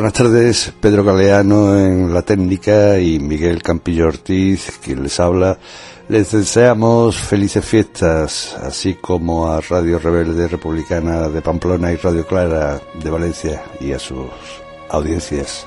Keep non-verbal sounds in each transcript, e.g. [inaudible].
Buenas tardes. Pedro Galeano en la técnica y Miguel Campillo Ortiz, quien les habla. Les deseamos felices fiestas, así como a Radio Rebelde Republicana de Pamplona y Radio Clara de Valencia y a sus audiencias.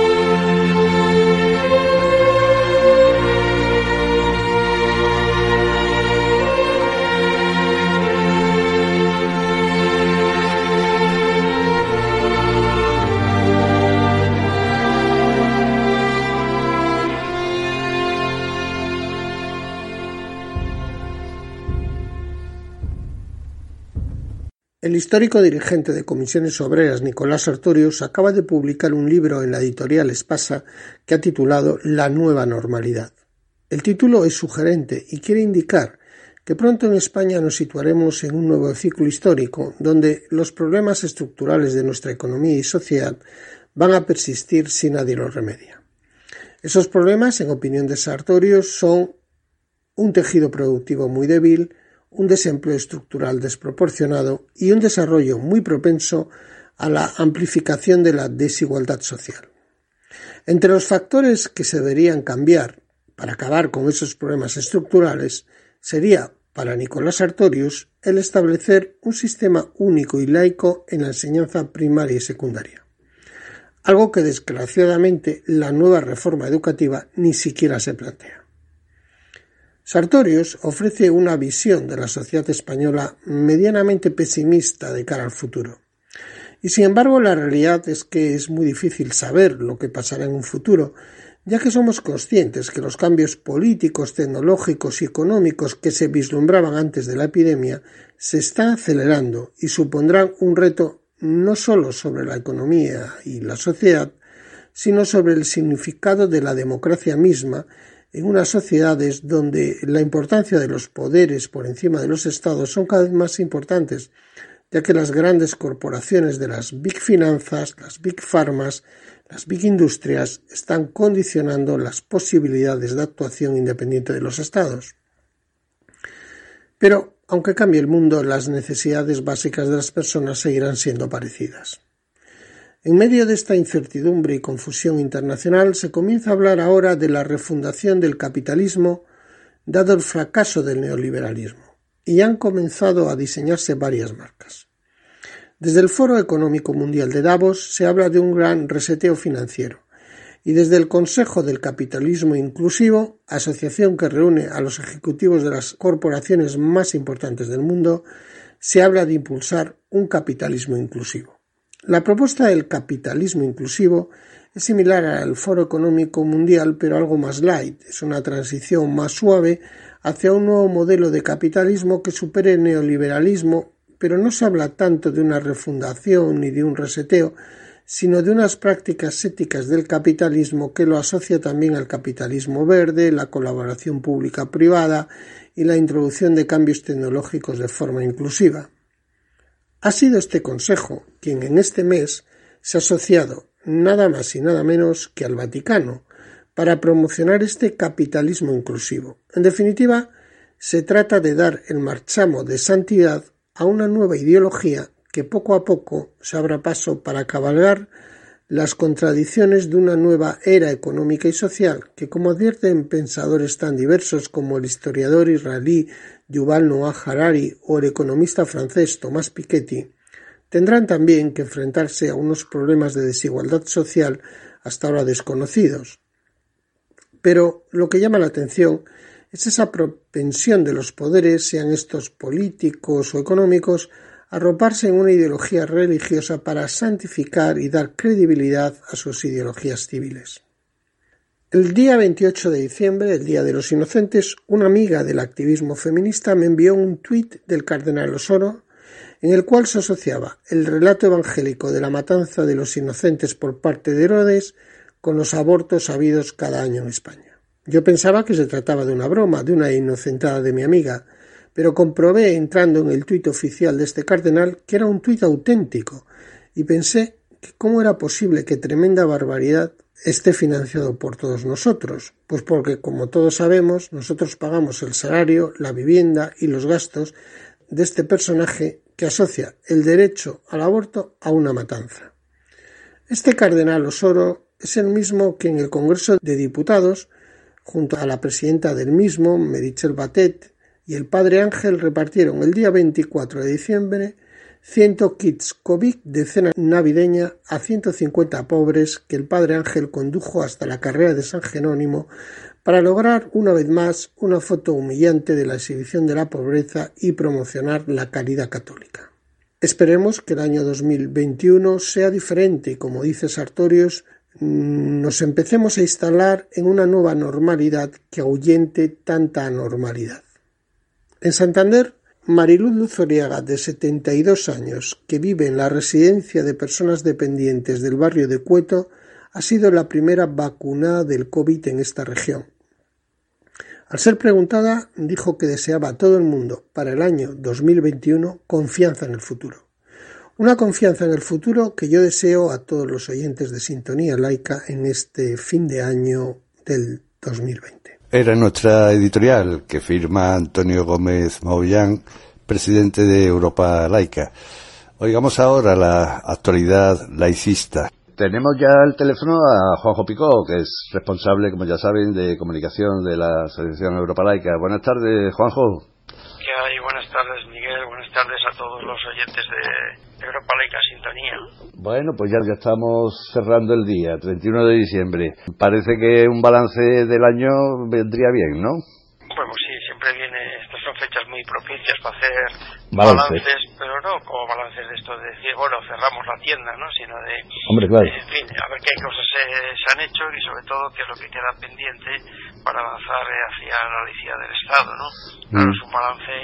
El histórico dirigente de Comisiones Obreras Nicolás Sartorius acaba de publicar un libro en la editorial Espasa que ha titulado La nueva normalidad. El título es sugerente y quiere indicar que pronto en España nos situaremos en un nuevo ciclo histórico donde los problemas estructurales de nuestra economía y sociedad van a persistir si nadie los remedia. Esos problemas, en opinión de Sartorius, son un tejido productivo muy débil, un desempleo estructural desproporcionado y un desarrollo muy propenso a la amplificación de la desigualdad social. Entre los factores que se deberían cambiar para acabar con esos problemas estructurales sería, para Nicolás Artorius, el establecer un sistema único y laico en la enseñanza primaria y secundaria, algo que desgraciadamente la nueva reforma educativa ni siquiera se plantea. Sartorius ofrece una visión de la sociedad española medianamente pesimista de cara al futuro. Y sin embargo la realidad es que es muy difícil saber lo que pasará en un futuro, ya que somos conscientes que los cambios políticos, tecnológicos y económicos que se vislumbraban antes de la epidemia se están acelerando y supondrán un reto no solo sobre la economía y la sociedad, sino sobre el significado de la democracia misma en unas sociedades donde la importancia de los poderes por encima de los estados son cada vez más importantes, ya que las grandes corporaciones de las big finanzas, las big farmas, las big industrias están condicionando las posibilidades de actuación independiente de los estados. Pero, aunque cambie el mundo, las necesidades básicas de las personas seguirán siendo parecidas. En medio de esta incertidumbre y confusión internacional se comienza a hablar ahora de la refundación del capitalismo dado el fracaso del neoliberalismo, y han comenzado a diseñarse varias marcas. Desde el Foro Económico Mundial de Davos se habla de un gran reseteo financiero, y desde el Consejo del Capitalismo Inclusivo, asociación que reúne a los ejecutivos de las corporaciones más importantes del mundo, se habla de impulsar un capitalismo inclusivo. La propuesta del capitalismo inclusivo es similar al Foro Económico Mundial, pero algo más light. Es una transición más suave hacia un nuevo modelo de capitalismo que supere el neoliberalismo, pero no se habla tanto de una refundación ni de un reseteo, sino de unas prácticas éticas del capitalismo que lo asocia también al capitalismo verde, la colaboración pública-privada y la introducción de cambios tecnológicos de forma inclusiva. Ha sido este Consejo quien en este mes se ha asociado nada más y nada menos que al Vaticano para promocionar este capitalismo inclusivo. En definitiva, se trata de dar el marchamo de santidad a una nueva ideología que poco a poco se abra paso para cabalgar las contradicciones de una nueva era económica y social que, como advierten pensadores tan diversos como el historiador israelí Yuval Noah Harari o el economista francés Thomas Piketty, tendrán también que enfrentarse a unos problemas de desigualdad social hasta ahora desconocidos. Pero lo que llama la atención es esa propensión de los poderes, sean estos políticos o económicos, a arroparse en una ideología religiosa para santificar y dar credibilidad a sus ideologías civiles. El día 28 de diciembre, el Día de los Inocentes, una amiga del activismo feminista me envió un tuit del cardenal Osoro en el cual se asociaba el relato evangélico de la matanza de los inocentes por parte de Herodes con los abortos habidos cada año en España. Yo pensaba que se trataba de una broma, de una inocentada de mi amiga, pero comprobé entrando en el tuit oficial de este cardenal que era un tuit auténtico y pensé que cómo era posible que tremenda barbaridad esté financiado por todos nosotros, pues porque, como todos sabemos, nosotros pagamos el salario, la vivienda y los gastos de este personaje que asocia el derecho al aborto a una matanza. Este cardenal Osoro es el mismo que en el Congreso de Diputados, junto a la presidenta del mismo, Merichel Batet, y el padre Ángel repartieron el día 24 de diciembre 100 kits COVID de cena navideña a 150 pobres que el padre Ángel condujo hasta la carrera de San Jerónimo para lograr una vez más una foto humillante de la exhibición de la pobreza y promocionar la caridad católica. Esperemos que el año 2021 sea diferente y, como dice Sartorius, nos empecemos a instalar en una nueva normalidad que ahuyente tanta anormalidad. En Santander, Mariluz Luzoriaga, de 72 años, que vive en la residencia de personas dependientes del barrio de Cueto, ha sido la primera vacunada del COVID en esta región. Al ser preguntada, dijo que deseaba a todo el mundo para el año 2021 confianza en el futuro. Una confianza en el futuro que yo deseo a todos los oyentes de Sintonía Laica en este fin de año del 2020. Era nuestra editorial que firma Antonio Gómez Maullán, presidente de Europa Laica. Oigamos ahora la actualidad laicista. Tenemos ya el teléfono a Juanjo Picó, que es responsable, como ya saben, de comunicación de la Asociación Europa Laica. Buenas tardes, Juanjo. ¿Qué hay? Buenas tardes, Miguel. Buenas tardes a todos los oyentes de Europa Laica Sintonía. Bueno, pues ya, ya estamos cerrando el día, 31 de diciembre. Parece que un balance del año vendría bien, ¿no? Bueno, sí, siempre viene, estas son fechas muy propicias para hacer balances, pero no como balances de esto de decir, bueno, cerramos la tienda, ¿no? Sino de, Hombre, claro. en fin, a ver qué cosas se, se, han hecho y sobre todo qué es lo que queda pendiente para avanzar hacia la laicidad del Estado, ¿no? Claro, mm. es un balance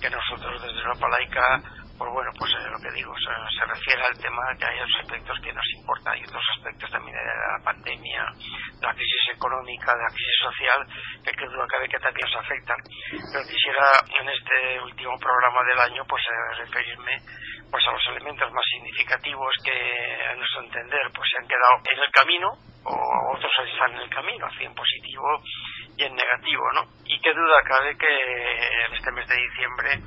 que nosotros desde Europa Laica pues bueno, pues eh, lo que digo, se, se, refiere al tema que hay otros aspectos que nos importan y otros aspectos también de la pandemia, de la crisis económica, de la crisis social, que que duda cabe que también nos afectan. Pero quisiera en este último programa del año pues eh, referirme pues a los elementos más significativos que a nuestro entender pues se han quedado en el camino o otros están en el camino, así en positivo y en negativo, ¿no? Y qué duda cabe que en este mes de diciembre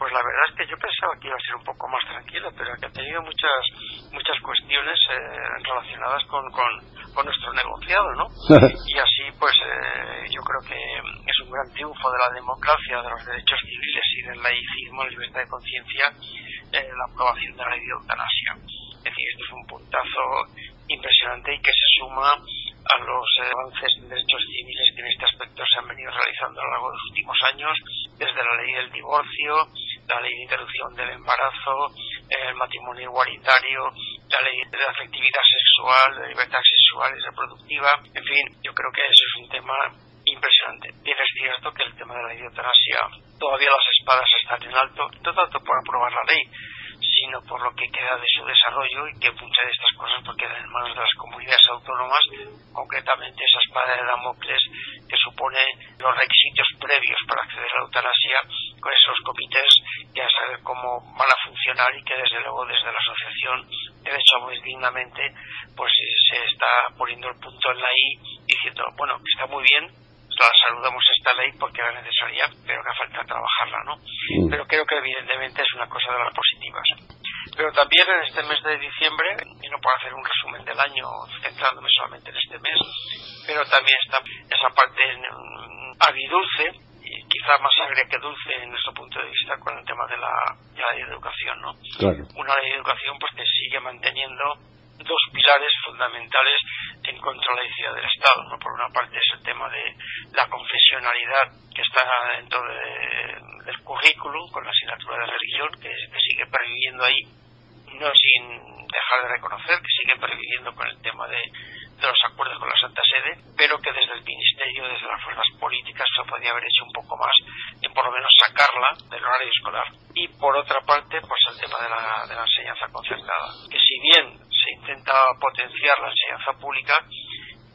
pues la verdad es que yo pensaba que iba a ser un poco más tranquilo, pero que ha tenido muchas muchas cuestiones eh, relacionadas con, con, con, nuestro negociado, ¿no? [laughs] y así, pues eh, yo creo que es un gran triunfo de la democracia, de los derechos civiles y del laicismo, la libertad de conciencia, eh, la aprobación de la ley de eutanasia. Es decir, esto es un puntazo impresionante y que se suma a los avances en derechos civiles que en este aspecto se han venido realizando a lo largo de los últimos años, desde la ley del divorcio, la ley de interrupción del embarazo, el matrimonio igualitario, la ley de afectividad sexual, de libertad sexual y reproductiva. En fin, yo creo que ese es un tema impresionante. Bien es cierto que el tema de la eutanasia todavía las espadas están en alto, no tanto por aprobar la ley, sino por lo que queda de su desarrollo y que muchas de estas cosas pues, quedan en manos de las comunidades autónomas, concretamente esa espada de Damocles que supone los requisitos previos para acceder a la eutanasia con esos comités que a saber cómo van a funcionar y que desde luego desde la asociación Derecho a Morir Dignamente pues se está poniendo el punto en la I diciendo, bueno, está muy bien, saludamos esta ley porque era necesaria, pero que falta trabajarla, ¿no? Pero creo que evidentemente es una cosa de las positivas. Pero también en este mes de diciembre, y no puedo hacer un resumen del año centrándome solamente en este mes, pero también está esa parte um, agridulce, quizá más agria que dulce en nuestro punto de vista con el tema de la, de la ley de educación, ¿no? Claro. Una ley de educación pues que sigue manteniendo dos pilares fundamentales en contra la laicidad del Estado. ¿no? Por una parte es el tema de la confesionalidad que está dentro del currículum con la asignatura de religión, que, sigue perviviendo ahí, no sin dejar de reconocer que sigue perviviendo con el tema de, los acuerdos con la Santa Sede, pero que desde el Ministerio, desde las fuerzas políticas, se podría haber hecho un poco más en por lo menos sacarla del horario escolar. Y por otra parte, pues el tema de la, de la enseñanza concertada, que si bien se intenta potenciar la enseñanza pública,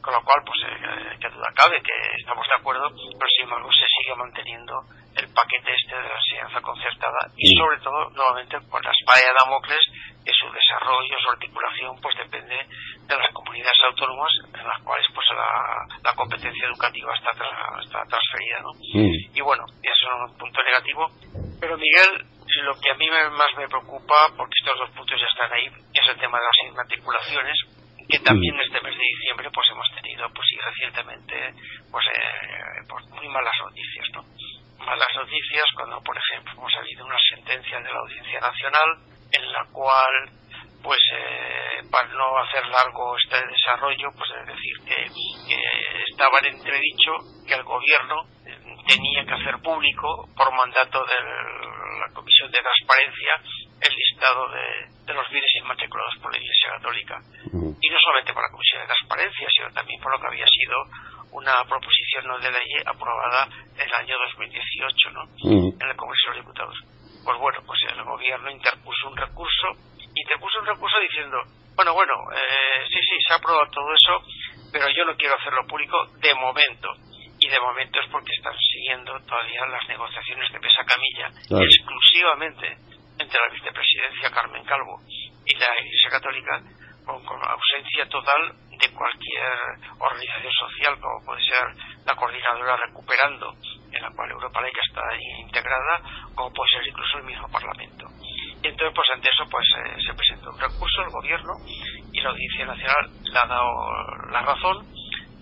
con lo cual, pues, eh, que duda cabe que estamos de acuerdo, pero sin embargo se sigue manteniendo el paquete este de la enseñanza concertada y sobre todo, nuevamente, con la espada de Damocles, su desarrollo, su articulación, pues depende de las comunidades autónomas en las cuales pues la, competencia educativa está, está transferida, ¿no? Y bueno, eso es un punto negativo, pero Miguel, lo que a mí más me preocupa, porque estos dos puntos ya están ahí, es el tema de las inmatriculaciones, que también este mes de diciembre pues hemos tenido pues y recientemente pues, eh, pues muy malas noticias no malas noticias cuando por ejemplo hemos habido una sentencia de la Audiencia Nacional en la cual pues eh, para no hacer largo este desarrollo pues es decir que, que estaba en entredicho que el gobierno tenía que hacer público por mandato de la Comisión de Transparencia el listado de, los bienes inmatriculados por la Iglesia Católica. Y no solamente por la Comisión de Transparencia, sino también por lo que había sido una proposición no de ley aprobada en el año 2018 ¿no? en el Congreso de los Diputados. Pues bueno, pues el gobierno interpuso un recurso, interpuso un recurso diciendo, bueno, bueno, eh, sí, sí, se ha aprobado todo eso, pero yo no quiero hacerlo público de momento y de momento es porque están siguiendo todavía las negociaciones de Pesa Camilla exclusivamente entre la vicepresidencia Carmen Calvo y la Iglesia Católica con, ausencia total de cualquier organización social como puede ser la coordinadora Recuperando en la cual Europa Laica está integrada como puede ser incluso el mismo Parlamento y entonces pues ante eso pues eh, se presentó un recurso al gobierno y la Audiencia Nacional le ha dado la razón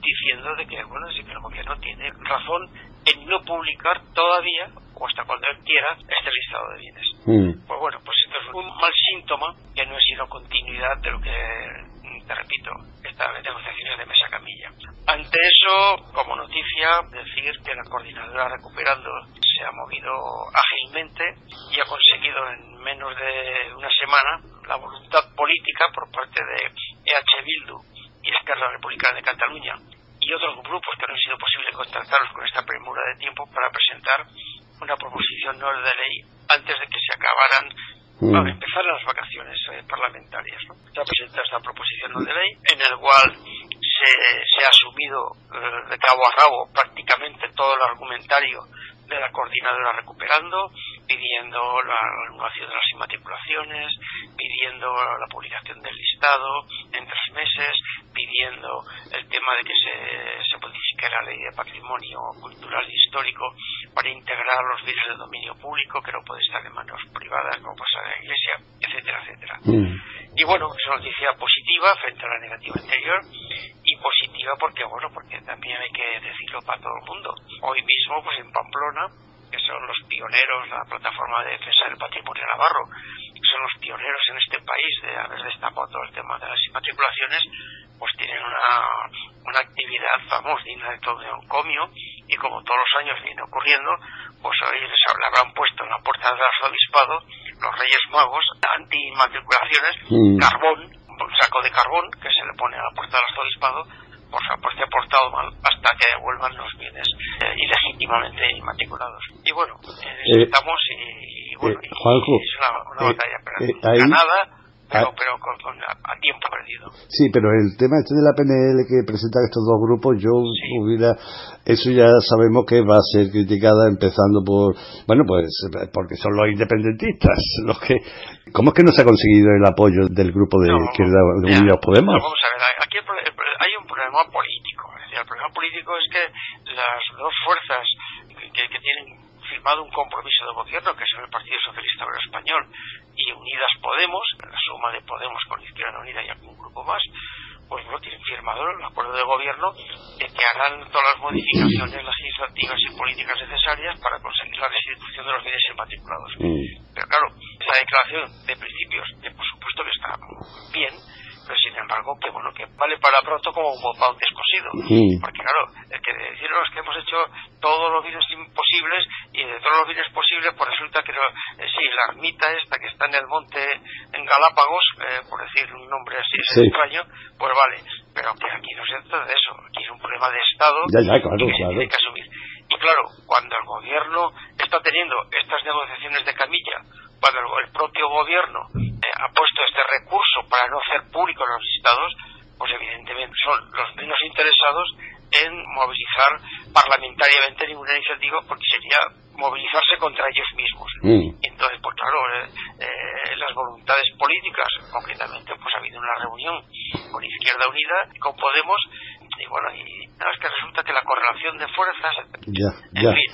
diciendo de que, bueno, sí que el gobierno tiene razón en no publicar todavía, o hasta cuando él quiera, este listado de bienes. Mm. Pues bueno, pues esto es un mal síntoma que no es sino continuidad de lo que, te repito, estas negociaciones de mesa camilla. Ante eso, como noticia, decir que la coordinadora Recuperando se ha movido ágilmente y ha conseguido en menos de una semana la voluntad política por parte de EH Bildu y Esquerra Republicana de Cataluña y otros grupos que no han sido posible contactarlos con esta premura de tiempo para presentar una proposición no de ley antes de que se acabaran mm. a empezar las vacaciones eh, parlamentarias. ¿no? Se ha presentado esta proposición de ley en el cual se, se ha asumido eh, de cabo a rabo prácticamente todo el argumentario de la coordinadora recuperando, pidiendo la renovación de las inmatriculaciones, pidiendo la publicación del listado en tres meses, pidiendo el tema de que se, se modifique la ley de patrimonio cultural e histórico para integrar los bienes de dominio público, que no puede estar en manos privadas como pasa en la Iglesia, etcétera, etcétera. Mm. Y bueno, es una noticia positiva frente a la negativa anterior positiva porque, bueno, porque también hay que decirlo para todo el mundo. Hoy mismo, pues en Pamplona, que son los pioneros, la plataforma de defensa del patrimonio navarro, son los pioneros en este país de haber destapado todo el tema de las inmatriculaciones, pues tienen una, una actividad famosa, digna de todo de un comio, y como todos los años viene ocurriendo, pues hoy les habrán puesto en la puerta del arzobispado los Reyes Magos anti-inmatriculaciones, mm. carbón, un saco de carbón que se le pone a la puerta del arzobispado por pues ha portado mal hasta que devuelvan los bienes eh, ilegítimamente inmatriculados. Y bueno, eh, estamos y, bueno, eh, es una, batalla ganada pero, ah. pero con, a, tiempo perdido. Sí, pero el tema este de la PNL que presentan estos dos grupos, yo hubiera, eso ya sabemos que va a ser criticada empezando por, bueno, pues porque son los independentistas los que, ¿cómo es que no se ha conseguido el apoyo del grupo de izquierda de Unidos Podemos? vamos a ver, aquí hay un problema político, el problema político es que las dos fuerzas que, que tienen firmado un compromiso de gobierno que es el Partido Socialista Obrero Español y Unidas Podemos, la suma de Podemos con Izquierda Unida y algún grupo más, pues no tienen firmado el acuerdo de gobierno de que harán todas las modificaciones legislativas y políticas necesarias para conseguir la restitución de los bienes inmatriculados. Mm. Pero claro, esa declaración de principios, que por supuesto que está bien, pero sin embargo que bueno que vale para pronto como para un descosido. Porque claro el que decirnos que hemos hecho todos los bienes imposibles y de todos los bienes posibles pues resulta que eh, sí la ermita esta que está en el monte en Galápagos eh, por decir un nombre así extraño pues vale. Pero que aquí no se trata de eso aquí es un problema de estado que tiene que asumir. Y claro cuando el gobierno está teniendo estas negociaciones de camilla cuando el, propio gobierno eh, recurso para no hacer público los listados pues evidentemente son los menos interesados en movilizar parlamentariamente ninguna iniciativa porque sería movilizarse contra ellos mismos. Mm. Entonces, pues claro, eh, eh, las voluntades políticas, concretamente, pues ha habido una reunión con Izquierda Unida y con Podemos, y bueno, y nada, es que resulta que la correlación de fuerzas, ya, en fin,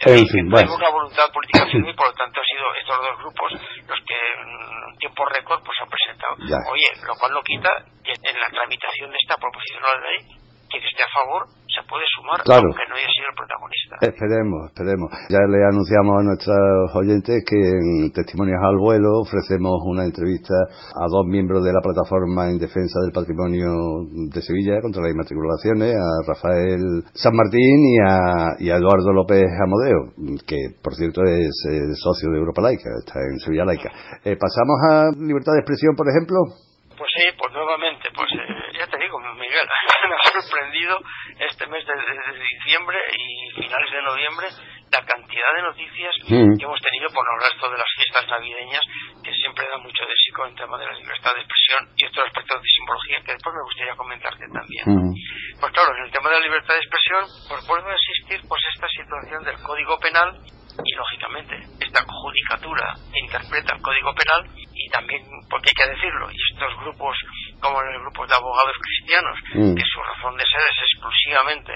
en, fin, una voluntad política firme y por lo tanto han sido estos dos grupos los que en tiempo récord pues han presentado. Oye, lo cual no quita que en la tramitación de esta proposición de ley quien esté a favor se puede sumar, aunque no haya sido el protagonista. Esperemos, esperemos. Ya le anunciamos a nuestros oyentes que en Testimonios al Vuelo ofrecemos una entrevista a dos miembros de la plataforma en defensa del patrimonio de Sevilla contra las inmatriculaciones, a Rafael San Martín y a, Eduardo López Amodeo, que por cierto es socio de Europa Laica, está en Sevilla Laica. Eh, ¿Pasamos a libertad de expresión, por ejemplo? Pues sí, pues nuevamente, pues eh, ya te digo, Miguel, me ha sorprendido este mes de, diciembre y finales de noviembre la cantidad de noticias mm. que hemos tenido, por no hablar esto de las fiestas navideñas, que siempre dan mucho de sí con el tema de la libertad de expresión y otros aspectos de simbología que después me gustaría comentarte también. Mm. Pues claro, en el tema de la libertad de expresión, pues vuelve a existir pues esta situación del Código Penal y lógicamente esta judicatura interpreta el Código Penal y también, porque hay que decirlo, y estos grupos como los grupos de abogados cristianos, mm. que su razón de ser es exclusivamente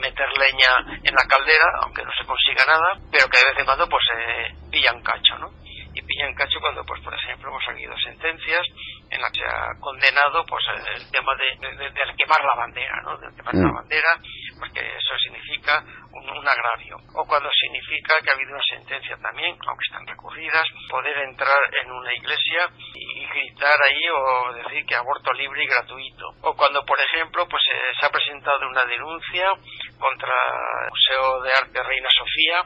meter leña en la caldera, aunque no se consiga nada, pero que de vez en cuando pues eh, pillan cacho, ¿no? Y pillan cacho cuando, pues por ejemplo, hemos salido sentencias en las que se ha condenado pues el tema de, quemar la bandera, ¿no? De quemar la mm. bandera, porque eso significa un, agravio. O cuando significa que ha habido una sentencia también, aunque están recurridas, poder entrar en una iglesia y, gritar ahí o decir que aborto libre y gratuito. O cuando, por ejemplo, pues eh, se ha presentado una denuncia contra el Museo de Arte Reina Sofía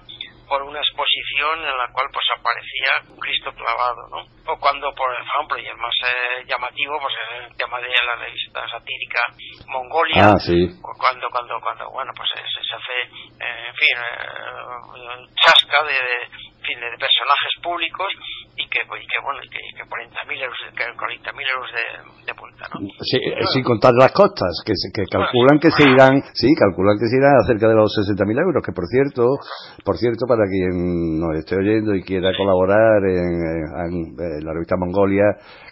por una exposición en la cual pues aparecía un Cristo clavado, ¿no? O cuando, por ejemplo, y el más eh, llamativo, pues el tema de la revista satírica Mongolia, ah, sí. cuando, cuando, cuando, bueno, pues se, se hace, eh, en fin, eh, chasca de, de personajes públicos y que, y que bueno, y que, que 40.000 euros, que 40 euros de, de punta, ¿no? Sí, eh, sin contar las costas, que, que calculan que se irán, sí, calculan que se irán cerca de los 60.000 euros, que por cierto, por cierto, para quien nos esté oyendo y quiera colaborar en, la revista Mongolia,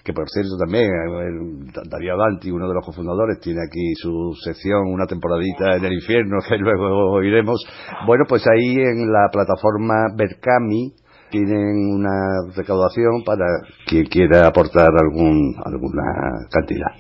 que por cierto también Darío Danti, uno de los cofundadores, tiene aquí su sección, una temporadita en el infierno [laughs] que luego oiremos. Bueno, pues ahí en la plataforma Berkami tienen una recaudación para quien quiera aportar algún alguna cantidad.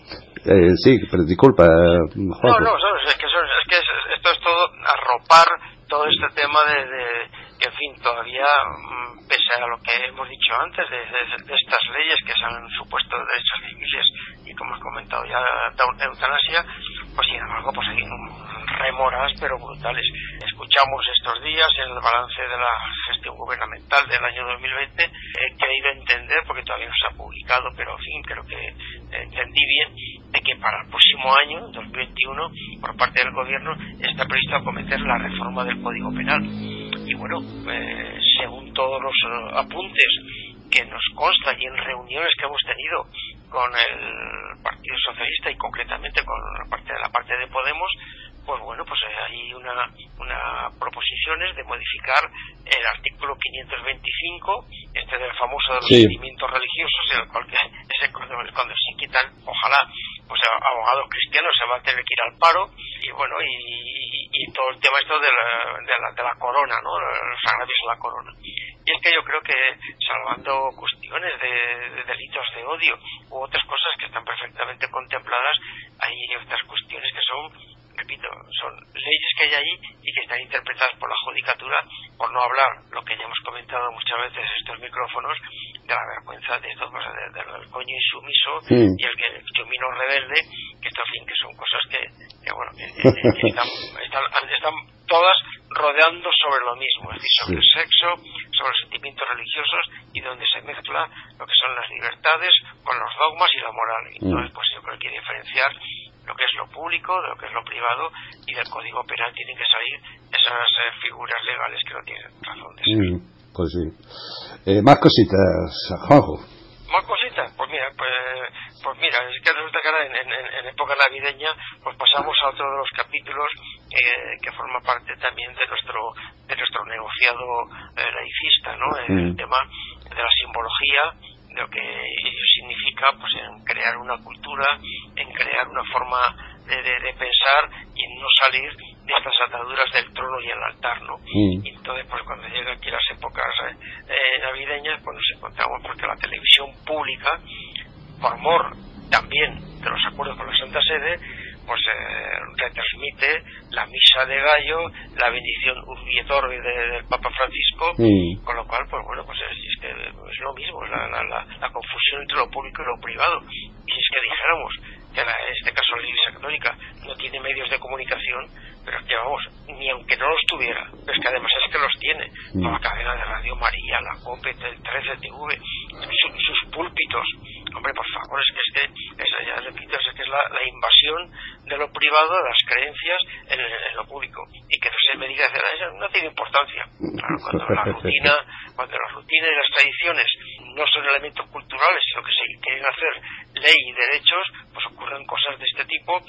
Eh, sí, pero disculpa. No, no, es que, es que esto es todo arropar todo este tema de, en fin, todavía, mm, pese a lo que hemos dicho antes, de, estas leyes que se han supuesto derechos civiles y como hemos comentado ya, eutanasia, pues sin embargo, pues hay remoras pero brutales. Escuchamos estos días en el balance de la gestión gubernamental del año 2020, he querido entender, porque todavía no se ha publicado, pero en fin, creo que entendí bien, de que para el próximo año, 2021, por parte del gobierno, está previsto acometer la reforma del Código Penal. Y bueno, eh, según todos los eh, apuntes que nos consta y en reuniones que hemos tenido con el Partido Socialista y concretamente con la parte de la parte de Podemos, pues bueno, pues hay una, una proposiciones de modificar el artículo 525, este del famoso de los sentimientos religiosos, en el cual que [laughs] ese cuando, cuando se quitan, ojalá, pues abogados cristianos se van a tener que ir al paro, y bueno, y, y todo el tema esto de la, de la, de la corona, ¿no? Los agravios a la corona. Y es que yo creo que, salvando cuestiones de, delitos de odio u otras cosas que están perfectamente contempladas, hay otras cuestiones que son repito, son leyes que hay ahí y que están interpretadas por la judicatura, por no hablar lo que ya hemos comentado muchas veces estos micrófonos, de la vergüenza de todo, del coño insumiso y el que lumino rebelde, que esto, fin, que son cosas que, que bueno, [laughs] están, están, todas rodeando sobre lo mismo, es decir, sobre el sexo, sobre los sentimientos religiosos y donde se mezcla lo que son las libertades con los dogmas y la moral. Mm. Entonces, pues que hay que diferenciar lo que es lo público, de lo que es lo privado y del código penal tienen que salir esas eh, figuras legales que no tienen razón de ser. Mm, pues sí. Eh, más cositas, Juanjo. Más cositas, pues mira, pues, pues mira, es que resulta que ahora en, en, época navideña pues pasamos a otro de los capítulos eh, que forma parte también de nuestro de nuestro negociado laicista, ¿no? El mm. tema de la simbología lo que significa pues en crear una cultura, en crear una forma de, de, pensar y en no salir de estas ataduras del trono y el altar, ¿no? Mm. Y entonces, pues cuando llegan aquí las épocas eh, eh, navideñas, pues nos encontramos porque la televisión pública, por amor también de los acuerdos con la Santa Sede, pues eh, retransmite la misa de gallo, la bendición Urbi del Papa Francisco, con lo cual, pues bueno, pues es, que es lo mismo, la, la, la, confusión entre lo público y lo privado. Y si es que dijéramos en este caso la Iglesia Católica no tiene medios de comunicación, pero que vamos, ni aunque no los tuviera, es que además es que los tiene, mm. la cadena de Radio María, la COPE, el 13 TV, sus púlpitos, hombre, por favor, es que es que, es, ya repito, es que es la, invasión de lo privado, de las creencias en, lo público, y que no se me diga, eso no tiene importancia, claro, [laughs] cuando la rutina, cuando la rutina y las tradiciones no son elementos culturales, sino que se quieren hacer ley y derechos, pues ocurren cosas de este tipo,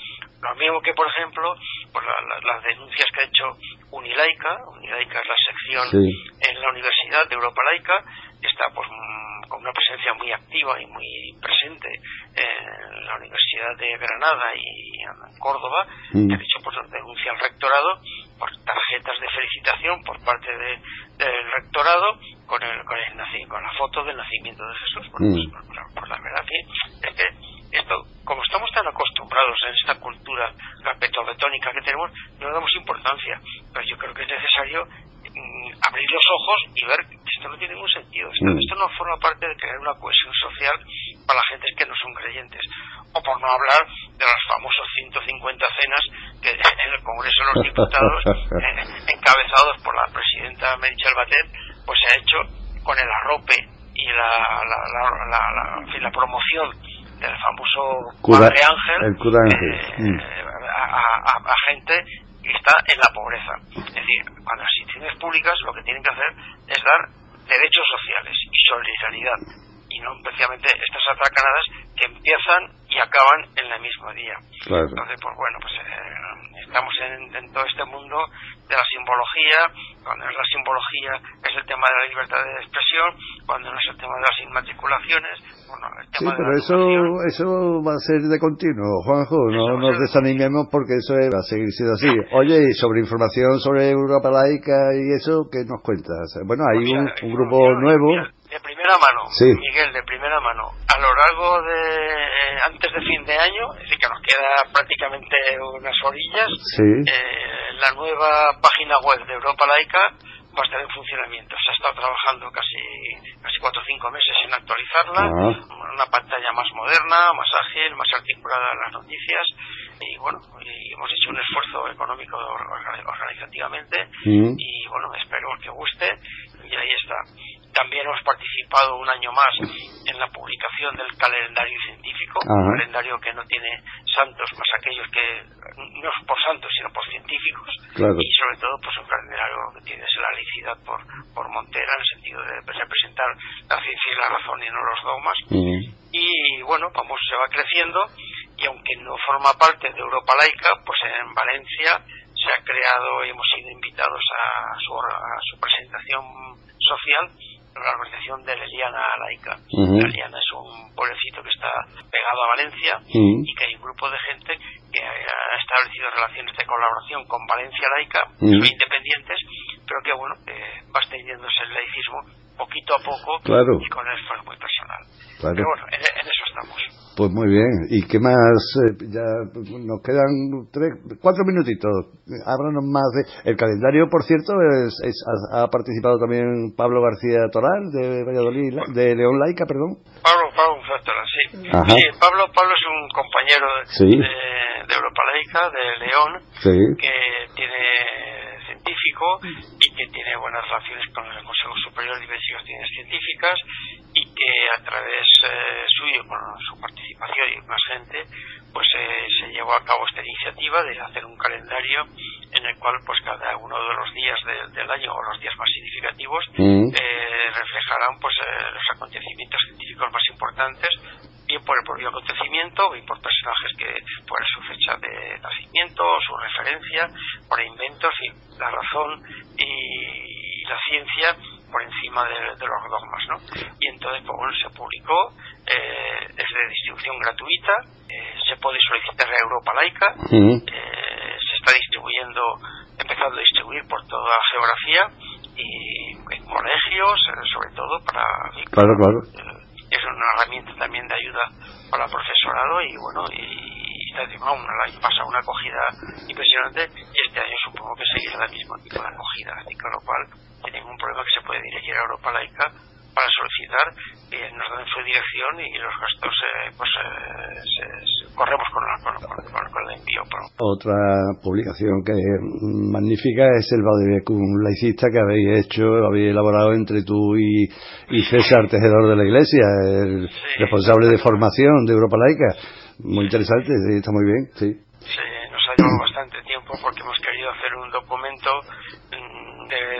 lo mismo que, por ejemplo, pues las denuncias que ha hecho Unilaica, Unilaica es la sección en la Universidad de Europa Laica, está pues mm, con una presencia muy activa y muy presente en la Universidad de Granada y en Córdoba, mm. que ha dicho pues denuncia al rectorado por tarjetas de felicitación por parte del rectorado con el, con el con la foto del nacimiento de Jesús. Bueno, pues, mm. pues, la verdad que es que esto, como estamos en esta cultura capetobetónica que tenemos, no le damos importancia. Pero yo creo que es necesario mm, abrir los ojos y ver que esto no tiene ningún sentido. Esto, mm. esto, no forma parte de crear una cohesión social para la gente que no son creyentes. O por no hablar de los famosos 150 cenas que [laughs] en el Congreso de los Diputados, [laughs] eh, encabezados por la presidenta Meritxell Batet, pues se ha hecho con el arrope y la, la, la, la promoción del famoso Padre Ángel, eh, mm. a, gente que está en la pobreza. Es decir, cuando las instituciones públicas lo que tienen que hacer es dar derechos sociales y solidaridad y no especialmente estas atracanadas que empiezan y acaban en el mismo día. Entonces, pues bueno, pues eh, estamos en, todo este mundo de la simbología, cuando es la simbología es el tema de la libertad de expresión, cuando no es el tema de las inmatriculaciones, bueno, el tema sí, pero eso, eso va a ser de continuo, Juanjo, no nos desanimemos porque eso va a seguir siendo así. Oye, y sobre información sobre Europa laica y eso, ¿qué nos cuentas? Bueno, hay pues un, un grupo nuevo de primera mano, Miguel, de primera mano, a lo largo de eh, antes de fin de año, es decir, que nos queda prácticamente unas orillas, eh, la nueva página web de Europa Laica va a estar en funcionamiento. Se ha estado trabajando casi casi cuatro o cinco meses en actualizarla, ah. una pantalla más moderna, más ágil, más articulada en las noticias y bueno, y hemos hecho un esfuerzo económico organizativamente mm. y bueno, espero que guste y ahí está. También hemos participado un año más en la publicación del calendario científico, un calendario que no tiene santos más aquellos que, no por santos, sino por científicos, y sobre todo pues un calendario que tiene la laicidad por, por Montera, en el sentido de representar la ciencia y la razón y no los dogmas. Y bueno, vamos, se va creciendo, y aunque no forma parte de Europa laica, pues en Valencia se ha creado y hemos sido invitados a su, a su presentación social la organización de Leliana Laica. Leliana es un pueblecito que está pegado a Valencia y que hay un grupo de gente que ha establecido relaciones de colaboración con Valencia Laica, son independientes, pero que bueno, va extendiéndose el laicismo poquito a poco y con esfuerzo muy personal. Pero bueno, en, eso estamos. Pues muy bien. ¿Y qué más? Eh, ya nos quedan tres, cuatro minutitos. Háblanos más de... El calendario, por cierto, es, ha, participado también Pablo García Toral de Valladolid, de León Laica, perdón. Pablo, Pablo Toral, sí. sí. Pablo, Pablo es un compañero de, de, Europa Laica, de León, que tiene científico y que tiene buenas relaciones con el Consejo Superior de Investigaciones Científicas y que a través eh, suyo, con su participación y más gente, pues eh, se llevó a cabo esta iniciativa de hacer un calendario en el cual pues cada uno de los días del año o los días más significativos mm. eh, reflejarán pues los acontecimientos científicos más importantes bien por el propio acontecimiento, bien por personajes que por su fecha de nacimiento, su referencia, por inventos y la razón y la ciencia por encima de, los dogmas, ¿no? Y entonces, pues bueno, se publicó, eh, es de distribución gratuita, eh, se puede solicitar a Europa Laica, eh, se está distribuyendo, empezando a distribuir por toda la geografía y en colegios, sobre todo para... Claro, claro es una herramienta también de ayuda para el profesorado y bueno y, y pasa una acogida impresionante y este año supongo que seguirá la misma tipo de acogida así con lo cual sin ningún problema que se puede dirigir a Europa Laica para solicitar que nos den su dirección y los gastos eh, pues eh, corremos con, el envío. Otra publicación que es magnífica es el un laicista que habéis hecho, habéis elaborado entre tú y, y César Tejedor de la Iglesia, el responsable de formación de Europa Laica. Muy interesante, está muy bien, sí. Sí, nos ha llevado bastante tiempo porque hemos querido hacer un documento de,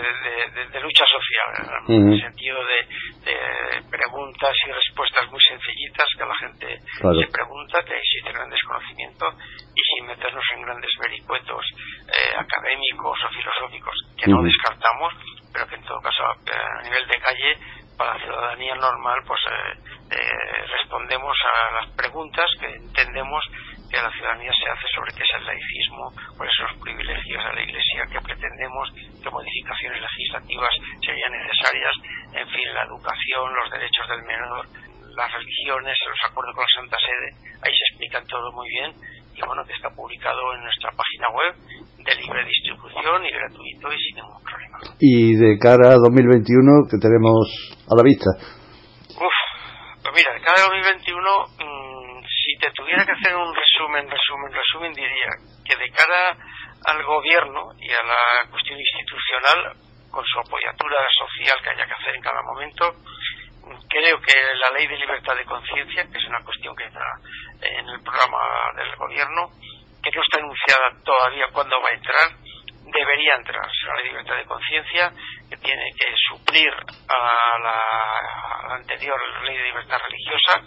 lucha social, en el sentido de, preguntas y respuestas muy sencillitas que la gente se pregunta, que existe gran desconocimiento y sin meternos en grandes vericuetos eh, académicos o filosóficos que no descartamos, pero que en todo caso eh, a nivel de calle para la ciudadanía normal pues eh, respondemos a las preguntas que entendemos que la ciudadanía se hace sobre qué es el laicismo, cuáles son los privilegios de la Iglesia que pretendemos, qué modificaciones legislativas serían necesarias, en fin, la educación, los derechos del menor, las religiones, los acuerdos con la Santa Sede, ahí se explican todo muy bien y bueno, que está publicado en nuestra página web de libre distribución y gratuito y sin ningún problema. Y de cara a 2021, ¿qué tenemos a la vista? Uf, pues mira, de cara a 2021 si te tuviera que hacer un resumen, resumen, resumen, diría que de cara al gobierno y a la cuestión institucional, con su apoyatura social que haya que hacer en cada momento, creo que la ley de libertad de conciencia, que es una cuestión que está en el programa del gobierno, que no está anunciada todavía cuándo va a entrar, debería entrar. La ley de libertad de conciencia, que tiene que suplir a la anterior ley de libertad religiosa,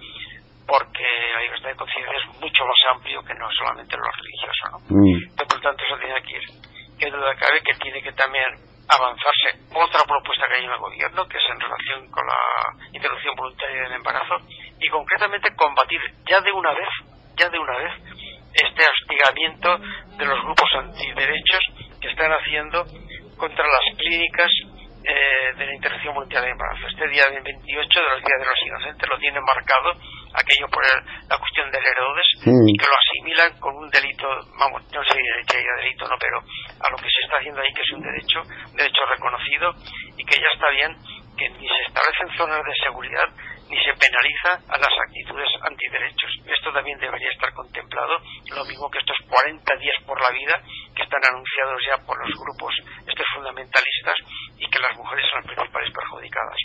porque la libertad de conciencia es mucho más amplio que no solamente lo religioso, ¿no? Mm. Por lo tanto, eso tiene que ir. Que duda cabe que tiene que también avanzarse otra propuesta que hay en el gobierno, que es en relación con la interrupción voluntaria del embarazo, y concretamente combatir ya de una vez, ya de una vez, este hostigamiento de los grupos antiderechos que están haciendo contra las clínicas eh, de la interrupción voluntaria del embarazo. Este día 28 de los días de los inocentes lo tienen marcado aquello por la cuestión del Herodes y que lo asimilan con un delito, vamos, no sé si hay delito no, pero a lo que se está haciendo ahí que es un derecho, un derecho reconocido y que ya está bien que ni se establecen zonas de seguridad ni se penaliza a las actitudes antiderechos. Esto también debería estar contemplado, lo mismo que estos 40 días por la vida que están anunciados ya por los grupos estos fundamentalistas y que las mujeres son las principales perjudicadas.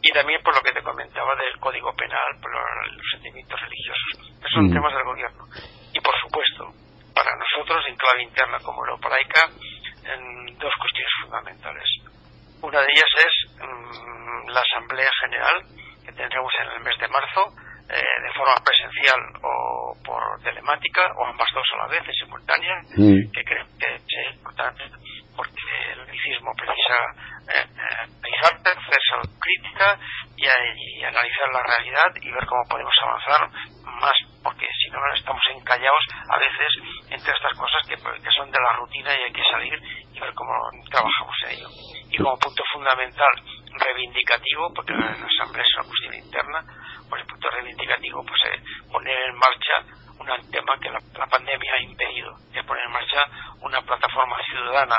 Y también por lo que te comentaba del Código Penal, por los sentimientos religiosos. Esos son mm. temas del gobierno. Y por supuesto, para nosotros, en clave interna como Europa laica, en dos cuestiones fundamentales. Una de ellas es mm, la Asamblea General que tendremos en el mes de marzo, eh, de forma presencial o por telemática, o ambas dos a la vez, en simultánea, que creo que es importante porque el laicismo precisa analizar, hacer crítica y, analizar la realidad y ver cómo podemos avanzar más, porque si no estamos encallados a veces entre estas cosas que, que son de la rutina y hay que salir y ver cómo trabajamos en ello. Y como punto fundamental, reivindicativo, porque la asamblea es una cuestión interna, por el punto reivindicativo, pues eh, poner en marcha un tema que la, pandemia ha impedido, de poner en marcha una plataforma ciudadana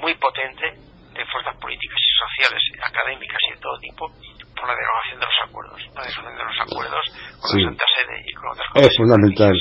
muy potente de fuerzas políticas y sociales, académicas y de todo tipo, por la derogación de los acuerdos, la derogación de los acuerdos con la Santa Sede y con otras cosas. Es fundamental.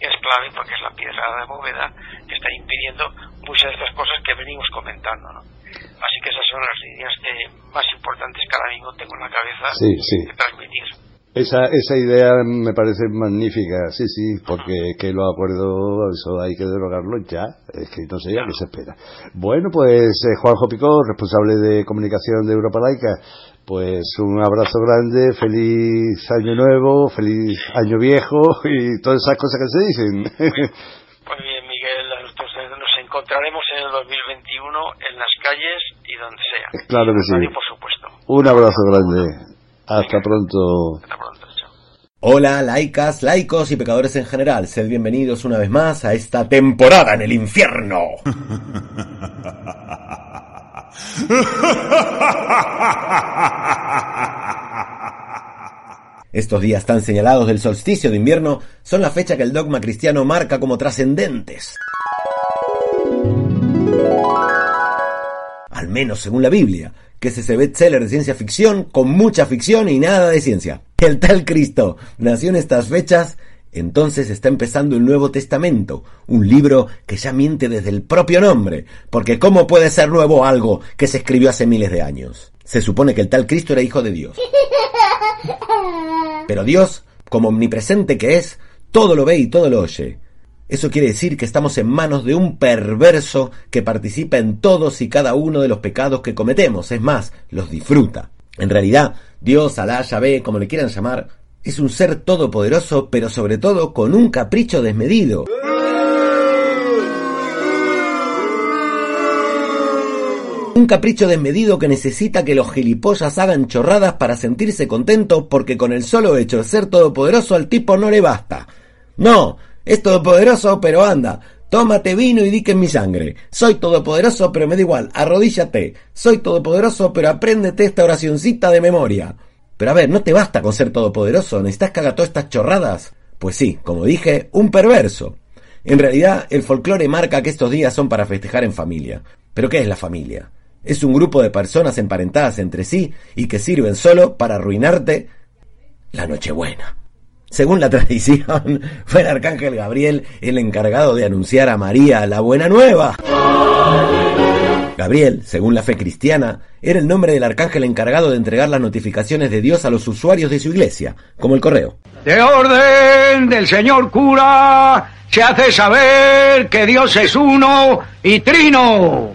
Es clave porque es la piedra de bóveda que está impidiendo muchas de estas cosas que venimos comentando. ¿no? Así que esas son las líneas que más importantes que ahora mismo tengo en la cabeza de transmitir. Esa, esa idea me parece magnífica, sí, sí, porque que los acuerdos, eso hay que derogarlo ya, es que no sé ya qué se espera. Bueno, pues eh, Juanjo Picó, responsable de comunicación de Europa Laica, pues un abrazo grande, feliz año nuevo, feliz año viejo y todas esas cosas que se dicen. Muy bien, Miguel, entonces nos encontraremos en el 2021 en las calles y donde sea. Claro que sí. por supuesto. Un abrazo grande. Hasta pronto. Hasta pronto, Hola, laicas, laicos y pecadores en general. Sed bienvenidos una vez más a esta temporada en el infierno. Estos días tan señalados del solsticio de invierno son la fecha que el dogma cristiano marca como trascendentes. Al menos según la Biblia, que es ese bestseller de ciencia ficción con mucha ficción y nada de ciencia. El tal Cristo nació en estas fechas, entonces está empezando el Nuevo Testamento, un libro que ya miente desde el propio nombre, porque ¿cómo puede ser nuevo algo que se escribió hace miles de años? Se supone que el tal Cristo era hijo de Dios. [laughs] Pero Dios, como omnipresente que es, todo lo ve y todo lo oye. Eso quiere decir que estamos en manos de un perverso que participa en todos y cada uno de los pecados que cometemos, es más, los disfruta. En realidad, Dios, Alá, Yahvé, como le quieran llamar, es un ser todopoderoso, pero sobre todo con un capricho desmedido. Un capricho desmedido que necesita que los gilipollas hagan chorradas para sentirse contentos porque con el solo hecho de ser todopoderoso al tipo no le basta. No, es todopoderoso, pero anda. Tómate vino y di que en mi sangre. Soy todopoderoso, pero me da igual. Arrodíllate. Soy todopoderoso, pero apréndete esta oracioncita de memoria. Pero a ver, no te basta con ser todopoderoso. ¿Necesitas que haga todas estas chorradas? Pues sí, como dije, un perverso. En realidad, el folclore marca que estos días son para festejar en familia. ¿Pero qué es la familia? Es un grupo de personas emparentadas entre sí y que sirven solo para arruinarte la Nochebuena. Según la [laughs] tradición, fue el arcángel Gabriel el encargado de anunciar a María la buena nueva. Gabriel, según la fe cristiana, era el nombre del arcángel encargado de entregar las notificaciones de Dios a los usuarios de su iglesia, como el correo. De orden del señor cura, se hace saber que Dios es uno y trino.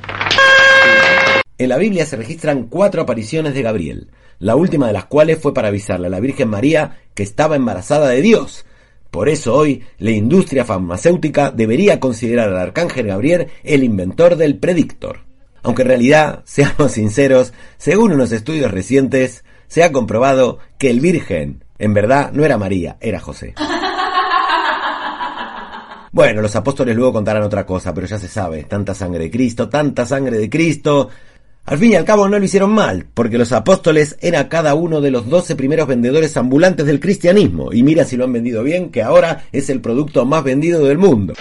En la Biblia se registran cuatro apariciones de Gabriel la última de las cuales fue para avisarle a la Virgen María que estaba embarazada de Dios. Por eso hoy la industria farmacéutica debería considerar al arcángel Gabriel el inventor del predictor. Aunque en realidad, [laughs] seamos sinceros, según unos estudios recientes, se ha comprobado que el Virgen, en verdad, no era María, era José. Bueno, los apóstoles luego contarán otra cosa, pero ya se sabe, tanta sangre de Cristo, tanta sangre de Cristo, al fin y al cabo no lo hicieron mal, porque los apóstoles eran cada uno de los doce primeros vendedores ambulantes del cristianismo, y mira si lo han vendido bien, que ahora es el producto más vendido del mundo.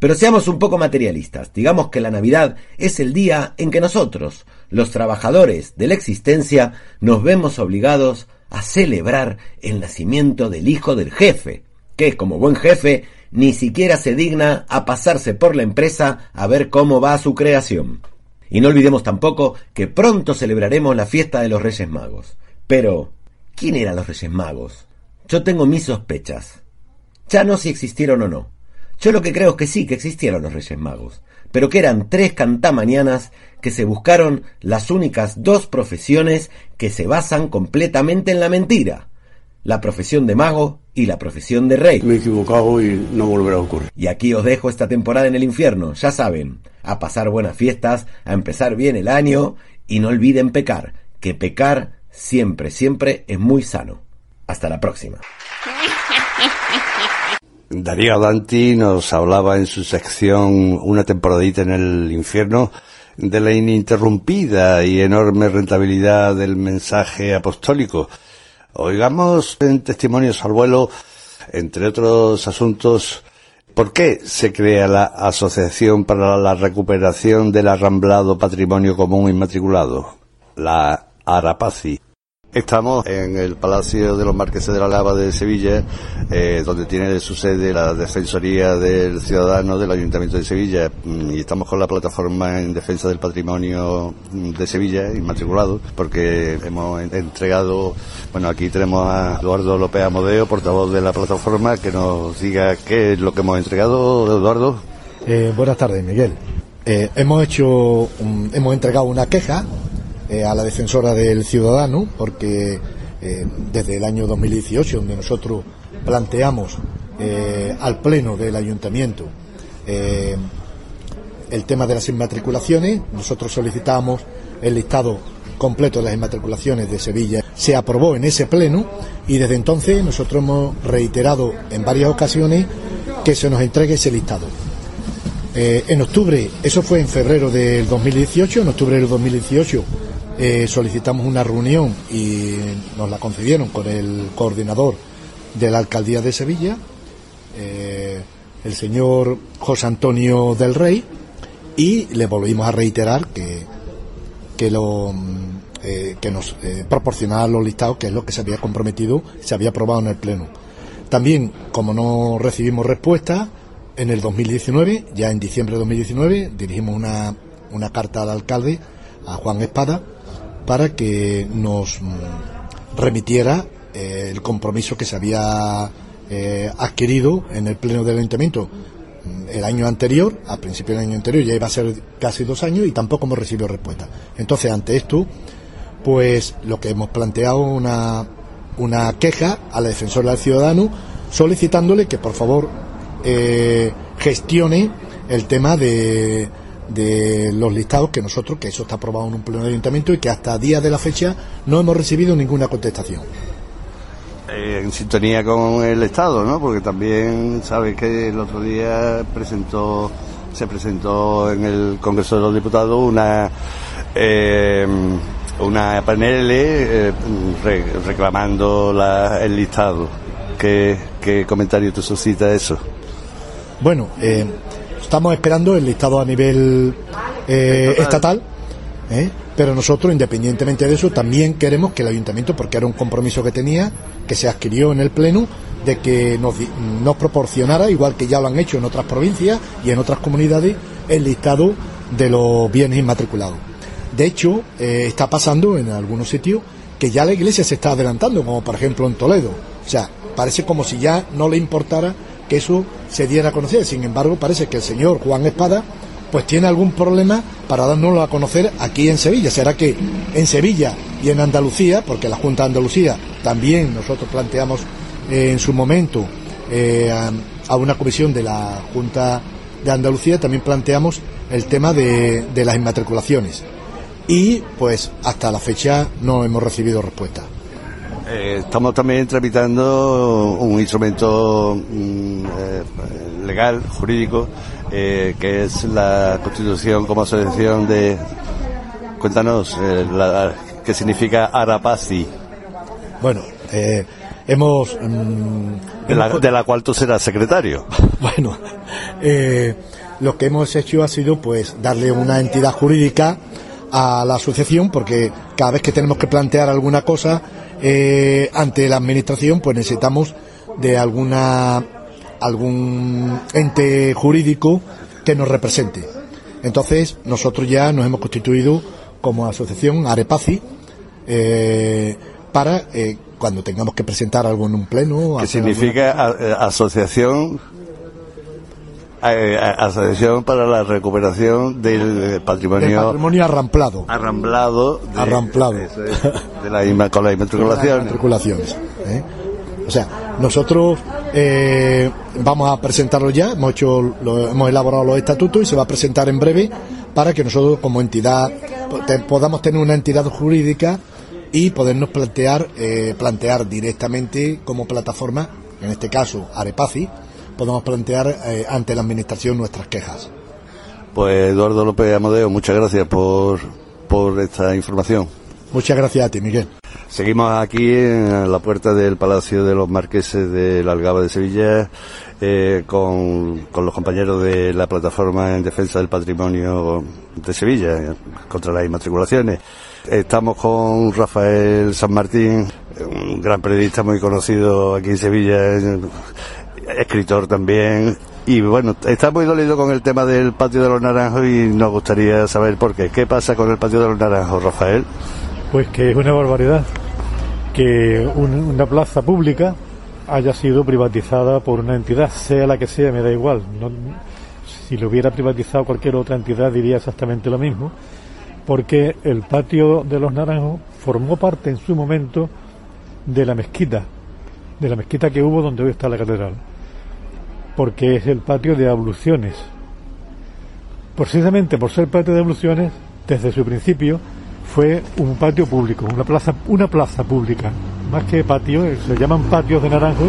Pero seamos un poco materialistas, digamos que la Navidad es el día en que nosotros, los trabajadores de la existencia, nos vemos obligados a celebrar el nacimiento del hijo del jefe, que como buen jefe ni siquiera se digna a pasarse por la empresa a ver cómo va su creación. Y no olvidemos tampoco que pronto celebraremos la fiesta de los Reyes Magos. Pero, ¿quién eran los Reyes Magos? Yo tengo mis sospechas. Ya no si existieron o no. Yo lo que creo es que sí que existieron los Reyes Magos, pero que eran tres cantamañanas que se buscaron las únicas dos profesiones que se basan completamente en la mentira la profesión de mago y la profesión de rey. Me he equivocado y no volverá a ocurrir. Y aquí os dejo esta temporada en el infierno, ya saben, a pasar buenas fiestas, a empezar bien el año y no olviden pecar, que pecar siempre, siempre es muy sano. Hasta la próxima. [laughs] Darío Danti nos hablaba en su sección Una temporadita en el infierno de la ininterrumpida y enorme rentabilidad del mensaje apostólico. Oigamos en testimonios al vuelo, entre otros asuntos, ¿por qué se crea la Asociación para la Recuperación del Arramblado Patrimonio Común Inmatriculado, la ARAPACI? Estamos en el Palacio de los Marqueses de la Lava de Sevilla, eh, donde tiene su sede la Defensoría del Ciudadano del Ayuntamiento de Sevilla, mm, y estamos con la plataforma en defensa del patrimonio mm, de Sevilla, inmatriculado, porque hemos entregado, bueno, aquí tenemos a Eduardo López Amodeo, portavoz de la plataforma, que nos diga qué es lo que hemos entregado, Eduardo. Eh, buenas tardes, Miguel. Eh, hemos hecho, hemos entregado una queja eh, a la defensora del ciudadano, porque eh, desde el año 2018, donde nosotros planteamos eh, al Pleno del Ayuntamiento el tema de las inmatriculaciones, nosotros solicitamos el listado completo de las inmatriculaciones de Sevilla, se aprobó en ese Pleno y desde entonces nosotros hemos reiterado en varias ocasiones que se nos entregue ese listado. en octubre, eso fue en febrero del 2018, en octubre del 2018 eh, solicitamos una reunión y nos la concedieron con el coordinador de la alcaldía de Sevilla, eh, el señor José Antonio del Rey, y le volvimos a reiterar que, que, lo, eh, que nos proporcionara los listados, que es lo que se había comprometido, se había aprobado en el Pleno. También, como no recibimos respuesta, en el 2019, ya en diciembre de 2019, dirigimos una, una carta al alcalde, a Juan Espada, para que nos mm, remitiera eh, el compromiso que se había eh, adquirido en el Pleno del Ayuntamiento mm, el año anterior, a principio del año anterior, ya iba a ser casi dos años y tampoco hemos recibido respuesta. Entonces, ante esto, pues lo que hemos planteado una, una queja a la defensora del ciudadano solicitándole que por favor eh, gestione el tema de de los listados que nosotros, que eso está aprobado en un pleno de ayuntamiento y que hasta día de la fecha no hemos recibido ninguna contestación. Eh, en sintonía con el Estado, ¿no? Porque también sabes que el otro día presentó, se presentó en el Congreso de los Diputados una eh, una PNL eh, reclamando la, el listado. ¿Qué, ¿Qué comentario te suscita eso? Bueno, eh, Estamos esperando el listado a nivel eh, estatal, ¿eh? pero nosotros, independientemente de eso, también queremos que el ayuntamiento, porque era un compromiso que tenía, que se adquirió en el Pleno, de que nos, nos proporcionara, igual que ya lo han hecho en otras provincias y en otras comunidades, el listado de los bienes inmatriculados. De hecho, eh, está pasando en algunos sitios que ya la iglesia se está adelantando, como por ejemplo en Toledo. O sea, parece como si ya no le importara que eso se diera a conocer. Sin embargo, parece que el señor Juan Espada pues tiene algún problema para dárnoslo a conocer aquí en Sevilla. Será que en Sevilla y en Andalucía, porque la Junta de Andalucía también nosotros planteamos eh, en su momento eh, a, una comisión de la Junta de Andalucía, también planteamos el tema de, de las inmatriculaciones. Y pues hasta la fecha no hemos recibido respuesta. Eh, estamos también tramitando un instrumento mm, eh, legal, jurídico, eh, que es la Constitución como asociación de... Cuéntanos, ¿qué significa Arapazi? Bueno, hemos... Mm, de, la, de, la, cual tú serás secretario. [laughs] bueno, lo que hemos hecho ha sido pues darle una entidad jurídica a la asociación porque cada vez que tenemos que plantear alguna cosa eh, ante la administración, pues necesitamos de alguna algún ente jurídico que nos represente. Entonces, nosotros ya nos hemos constituido como asociación Arepaci eh, para eh, cuando tengamos que presentar algo en un pleno. ¿Qué significa asociación Asociación para la Recuperación del Patrimonio, patrimonio arramplado. Arramplado. De, arramplado. de la, con las inmatriculaciones. ¿eh? O sea, nosotros eh, vamos a presentarlo ya, hemos, hecho, lo, hemos elaborado los estatutos y se va a presentar en breve para que nosotros como entidad podamos tener una entidad jurídica y podernos plantear, eh, plantear directamente como plataforma, en este caso Arepaci, podamos plantear eh, ante la Administración nuestras quejas. Pues Eduardo López Amadeo, muchas gracias por, por esta información. Muchas gracias a ti, Miguel. Seguimos aquí en la puerta del Palacio de los Marqueses de la Algaba de Sevilla eh, con, con, los compañeros de la plataforma en defensa del patrimonio de Sevilla contra las inmatriculaciones. Estamos con Rafael San Martín, un gran periodista muy conocido aquí en Sevilla, escritor también. Y bueno, está muy dolido con el tema del patio de los naranjos y nos gustaría saber por qué. ¿Qué pasa con el patio de los naranjos, Rafael? Pues que es una barbaridad que una plaza pública haya sido privatizada por una entidad, sea la que sea, me da igual. si lo hubiera privatizado cualquier otra entidad diría exactamente lo mismo, porque el patio de los Naranjos formó parte en su momento de la mezquita, de la mezquita que hubo donde hoy está la catedral, porque es el patio de abluciones. Precisamente por ser patio de abluciones, desde su principio, fue un patio público, una plaza, una plaza pública, más que patio, eh, se llaman patios de naranjos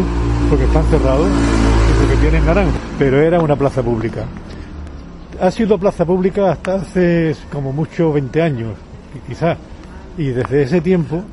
porque están cerrados y porque tienen naranjos, pero era una plaza pública. Ha sido plaza pública hasta hace como mucho 20 años, quizás, y desde ese tiempo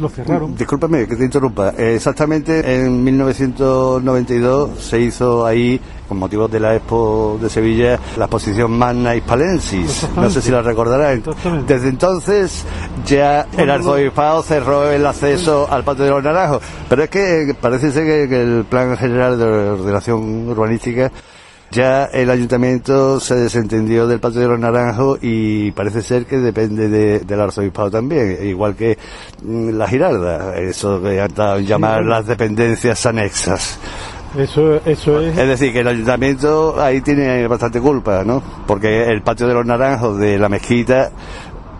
lo cerraron. Discúlpame que te interrumpa. Exactamente en 1992 se hizo ahí, con motivo de la Expo de Sevilla, la exposición Magna Hispalensis. No sé si la recordarán. Desde entonces ya el arzobispado cerró el acceso al patio de los naranjos. Pero es que parece ser que el Plan General de Ordenación Urbanística ya el ayuntamiento se desentendió del patio de los naranjos y parece ser que depende del arzobispado también, igual que mm, la girarda, eso que han llamar las dependencias anexas. Eso, eso es. Es decir, que el ayuntamiento ahí tiene bastante culpa, ¿no? Porque el patio de los naranjos de la mezquita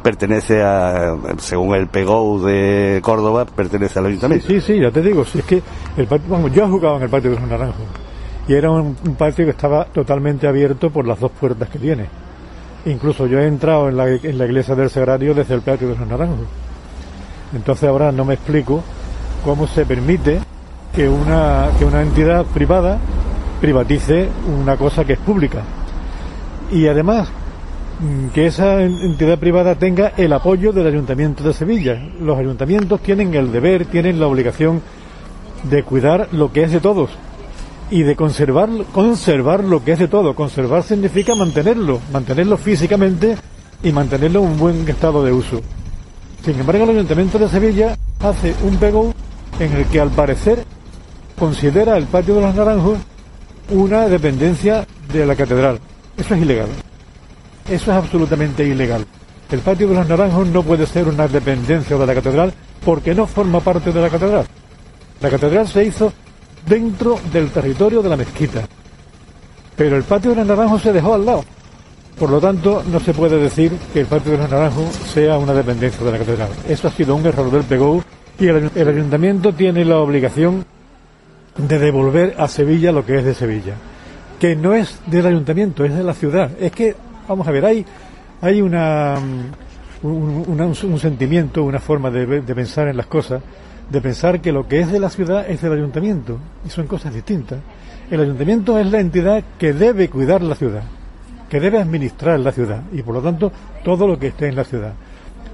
pertenece a, según el PEGO de Córdoba, pertenece al ayuntamiento. Sí, sí, ya te digo, si es que el patio, yo he jugado en el patio de los naranjos y era un, patio que estaba totalmente abierto por las dos puertas que tiene. Incluso yo he entrado en la, en la iglesia del Sagrario desde el patio de los Naranjos. Entonces ahora no me explico cómo se permite que una, que una entidad privada privatice una cosa que es pública. Y además mm, que esa entidad privada tenga el apoyo del Ayuntamiento de Sevilla. Los ayuntamientos tienen el deber, tienen la obligación de cuidar lo que es de todos, y de conservar, conservar lo que es de todo. Conservar significa mantenerlo, mantenerlo físicamente y mantenerlo en un buen estado de uso. Sin embargo, el Ayuntamiento de Sevilla hace un pego en el que al parecer considera el patio de los naranjos una dependencia de la catedral. Eso es ilegal. Eso es absolutamente ilegal. El patio de los naranjos no puede ser una dependencia de la catedral porque no forma parte de la catedral. La catedral se hizo dentro del territorio de la mezquita. Pero el patio de los naranjos se dejó al lado. Por lo tanto, no se puede decir que el patio de los naranjos sea una dependencia de la catedral. Eso ha sido un error del PGO y el, el ayuntamiento tiene la obligación de devolver a Sevilla lo que es de Sevilla. Que no es del ayuntamiento, es de la ciudad. Es que, vamos a ver, hay, hay una, un, un, sentimiento, una forma de, de pensar en las cosas de pensar que lo que es de la ciudad es del ayuntamiento, y son cosas distintas. El ayuntamiento es la entidad que debe cuidar la ciudad, que debe administrar la ciudad, y por lo tanto todo lo que esté en la ciudad.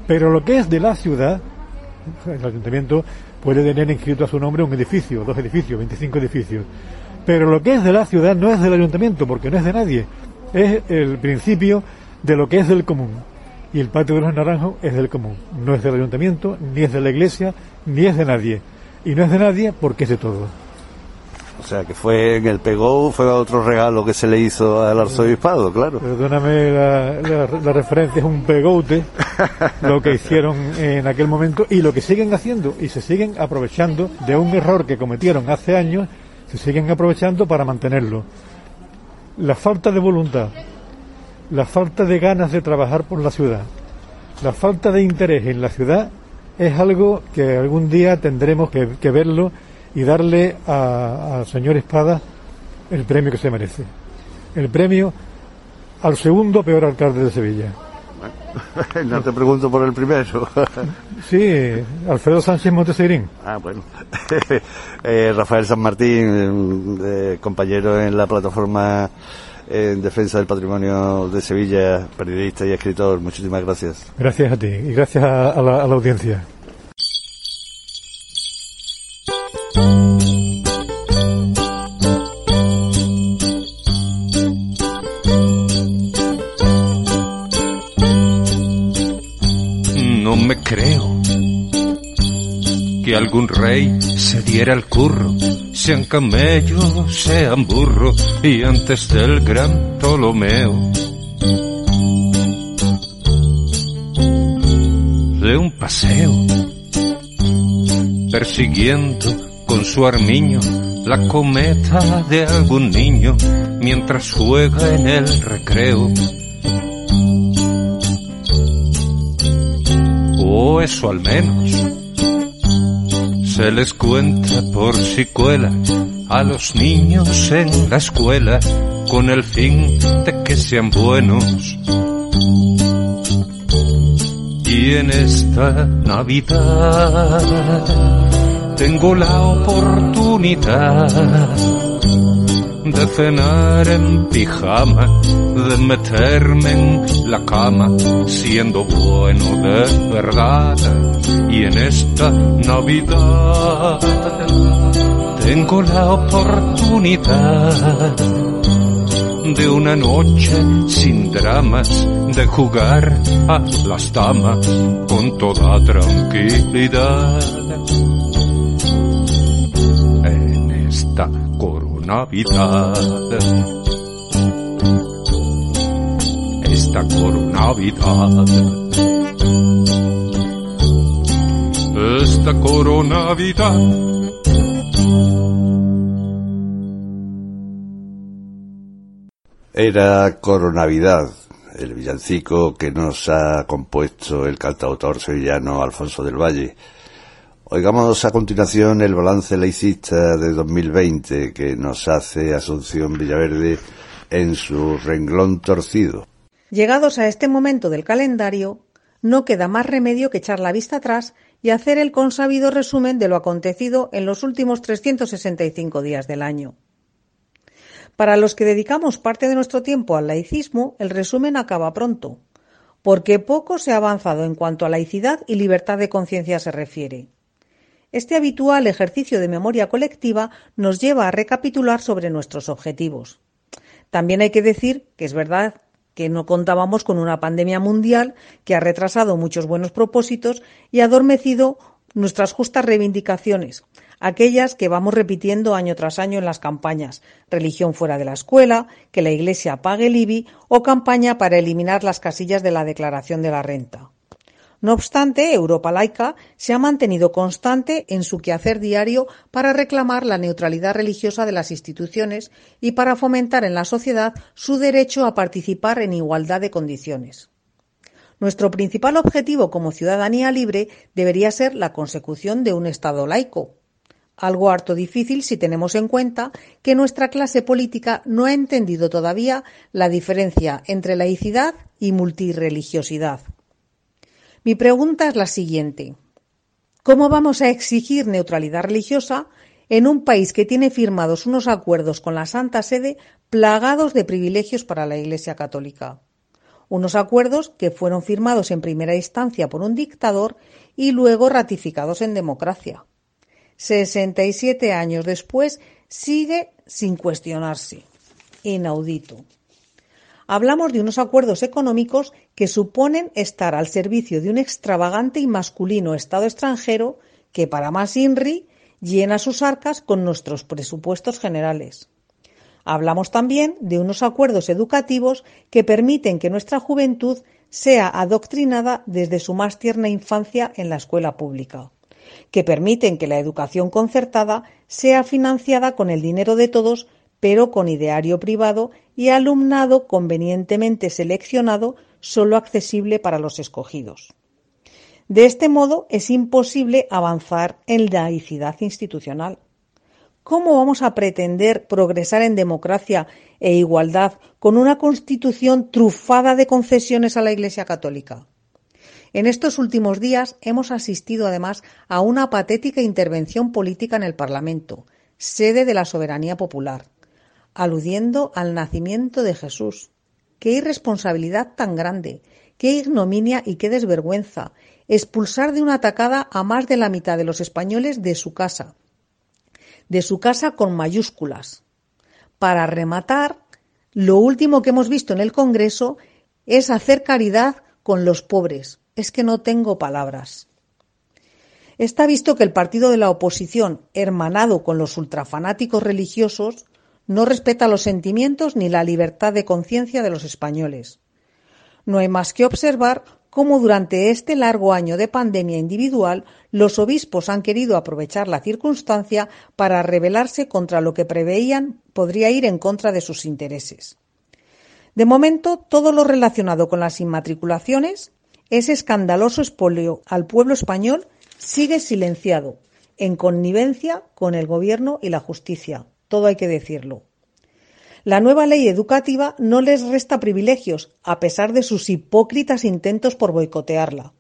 Pero lo que es de la ciudad, el ayuntamiento puede tener inscrito a su nombre un edificio, dos edificios, 25 edificios. Pero lo que es de la ciudad no es del ayuntamiento, porque no es de nadie. Es el principio de lo que es del común y el patio de los naranjos es del común. No es del ayuntamiento, ni es de la iglesia, ni es de nadie. Y no es de nadie porque es de todo. O sea, que fue en el Pegou, fue otro regalo que se le hizo al arzobispado, claro. Perdóname, la, referencia es un pegoute, lo que hicieron en aquel momento y lo que siguen haciendo y se siguen aprovechando de un error que cometieron hace años, se siguen aprovechando para mantenerlo. La falta de voluntad la falta de ganas de trabajar por la ciudad, la falta de interés en la ciudad es algo que algún día tendremos que, verlo y darle al señor Espada el premio que se merece. El premio al segundo peor alcalde de Sevilla. [laughs] no te pregunto por el primero. [laughs] sí, Alfredo Sánchez Monteseirín. Ah, bueno. [laughs] Eh, Rafael San Martín, eh, compañero en la plataforma en defensa del patrimonio de Sevilla, periodista y escritor. Muchísimas gracias. Gracias a ti y gracias a la audiencia. Algún rey se diera el curro, sean camellos, sean burro, y antes del gran Ptolomeo. De un paseo, persiguiendo con su armiño la cometa de algún niño mientras juega en el recreo. O eso al menos se les cuenta por si cuela a los niños en la escuela con el fin de que sean buenos. Y en esta Navidad tengo la oportunidad de cenar en pijama, de meterme en la cama, siendo bueno de verdad. Y en esta Navidad tengo la oportunidad de una noche sin dramas, de jugar a las damas con toda tranquilidad. En esta Navidad. Esta Navidad. Esta Navidad. Era Coronavidad, el villancico que nos ha compuesto el cantautor sevillano Alfonso del Valle Oigamos a continuación el balance laicista de 2020 que nos hace Asunción Villaverde en su renglón torcido. Llegados a este momento del calendario, no queda más remedio que echar la vista atrás y hacer el consabido resumen de lo acontecido en los últimos 365 días del año. Para los que dedicamos parte de nuestro tiempo al laicismo, el resumen acaba pronto, porque poco se ha avanzado en cuanto a laicidad y libertad de conciencia se refiere. Este habitual ejercicio de memoria colectiva nos lleva a recapitular sobre nuestros objetivos. También hay que decir que es verdad que no contábamos con una pandemia mundial que ha retrasado muchos buenos propósitos y adormecido nuestras justas reivindicaciones, aquellas que vamos repitiendo año tras año en las campañas, religión fuera de la escuela, que la Iglesia pague el IBI o campaña para eliminar las casillas de la declaración de la renta. No obstante, Europa laica se ha mantenido constante en su quehacer diario para reclamar la neutralidad religiosa de las instituciones y para fomentar en la sociedad su derecho a participar en igualdad de condiciones. Nuestro principal objetivo como ciudadanía libre debería ser la consecución de un Estado laico, algo harto difícil si tenemos en cuenta que nuestra clase política no ha entendido todavía la diferencia entre laicidad y multireligiosidad. Mi pregunta es la siguiente. ¿Cómo vamos a exigir neutralidad religiosa en un país que tiene firmados unos acuerdos con la Santa Sede plagados de privilegios para la Iglesia Católica? Unos acuerdos que fueron firmados en primera instancia por un dictador y luego ratificados en democracia. 67 años después sigue sin cuestionarse. Inaudito. Hablamos de unos acuerdos económicos que suponen estar al servicio de un extravagante y masculino Estado extranjero que, para más INRI, llena sus arcas con nuestros presupuestos generales. Hablamos también de unos acuerdos educativos que permiten que nuestra juventud sea adoctrinada desde su más tierna infancia en la escuela pública, que permiten que la educación concertada sea financiada con el dinero de todos pero con ideario privado y alumnado convenientemente seleccionado solo accesible para los escogidos. De este modo es imposible avanzar en laicidad institucional. ¿Cómo vamos a pretender progresar en democracia e igualdad con una constitución trufada de concesiones a la Iglesia Católica? En estos últimos días hemos asistido además a una patética intervención política en el Parlamento, sede de la soberanía popular, aludiendo al nacimiento de Jesús. Qué irresponsabilidad tan grande, qué ignominia y qué desvergüenza expulsar de una tacada a más de la mitad de los españoles de su casa, de su casa con mayúsculas. Para rematar, lo último que hemos visto en el Congreso es hacer caridad con los pobres. Es que no tengo palabras. Está visto que el partido de la oposición, hermanado con los ultrafanáticos religiosos, no respeta los sentimientos ni la libertad de conciencia de los españoles. No hay más que observar cómo durante este largo año de pandemia individual los obispos han querido aprovechar la circunstancia para rebelarse contra lo que preveían podría ir en contra de sus intereses. De momento, todo lo relacionado con las inmatriculaciones, ese escandaloso espolio al pueblo español, sigue silenciado, en connivencia con el Gobierno y la justicia. Todo hay que decirlo. La nueva ley educativa no les resta privilegios, a pesar de sus hipócritas intentos por boicotearla.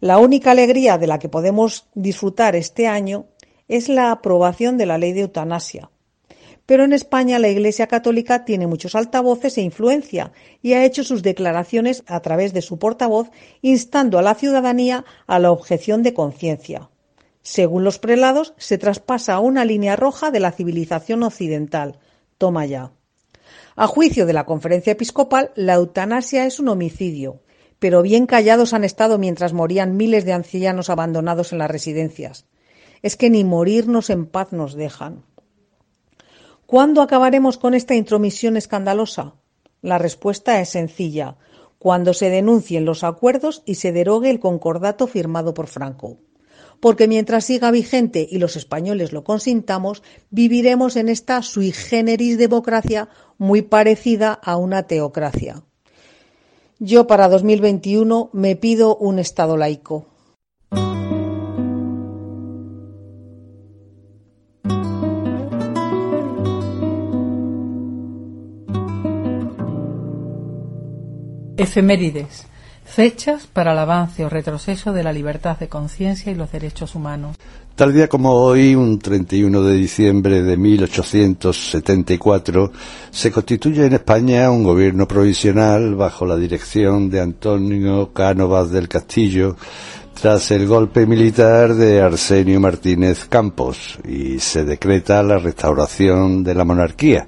La única alegría de la que podemos disfrutar este año es la aprobación de la ley de eutanasia. Pero en España la Iglesia Católica tiene muchos altavoces e influencia y ha hecho sus declaraciones a través de su portavoz instando a la ciudadanía a la objeción de conciencia. Según los prelados, se traspasa una línea roja de la civilización occidental, Toma ya. A juicio de la conferencia episcopal, la eutanasia es un homicidio, pero bien callados han estado mientras morían miles de ancianos abandonados en las residencias. Es que ni morirnos en paz nos dejan. ¿Cuándo acabaremos con esta intromisión escandalosa? La respuesta es sencilla, cuando se denuncien los acuerdos y se derogue el concordato firmado por Franco porque mientras siga vigente y los españoles lo consintamos, viviremos en esta sui generis democracia muy parecida a una teocracia. Yo para 2021 me pido un Estado laico. Efemérides Fechas para el avance o retroceso de la libertad de conciencia y los derechos humanos. Tal día como hoy, un 31 de diciembre de 1874, se constituye en España un gobierno provisional bajo la dirección de Antonio Cánovas del Castillo tras el golpe militar de Arsenio Martínez Campos y se decreta la restauración de la monarquía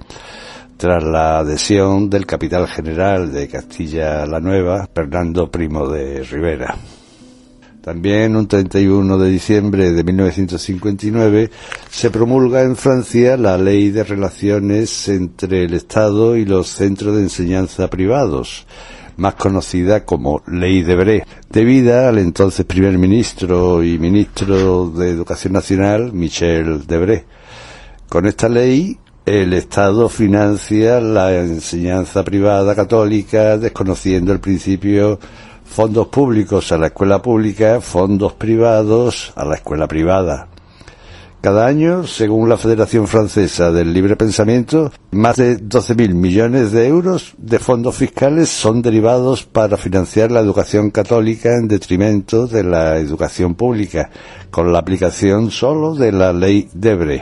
tras la adhesión del capital general de Castilla la Nueva, Fernando Primo de Rivera. También un 31 de diciembre de 1959 se promulga en Francia la Ley de Relaciones entre el Estado y los centros de enseñanza privados, más conocida como Ley de Debré, debida al entonces primer ministro y ministro de Educación Nacional, Michel Debré. Con esta ley el Estado financia la enseñanza privada católica desconociendo el principio fondos públicos a la escuela pública, fondos privados a la escuela privada. Cada año, según la Federación Francesa del Libre Pensamiento, más de 12.000 millones de euros de fondos fiscales son derivados para financiar la educación católica en detrimento de la educación pública, con la aplicación solo de la ley Debre.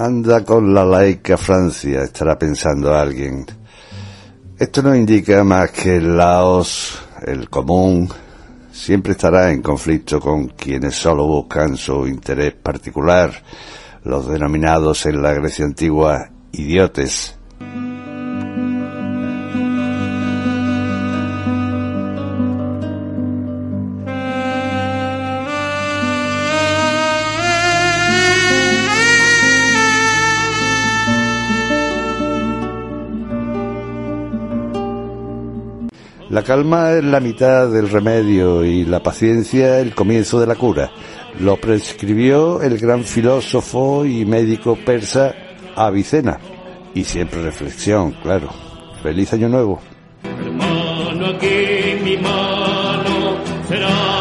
Anda con la laica Francia, estará pensando alguien. Esto no indica más que el Laos, el común, siempre estará en conflicto con quienes solo buscan su interés particular, los denominados en la Grecia antigua idiotes. La calma es la mitad del remedio y la paciencia el comienzo de la cura. Lo prescribió el gran filósofo y médico persa Avicena. Y siempre reflexión, claro. Feliz año nuevo. Será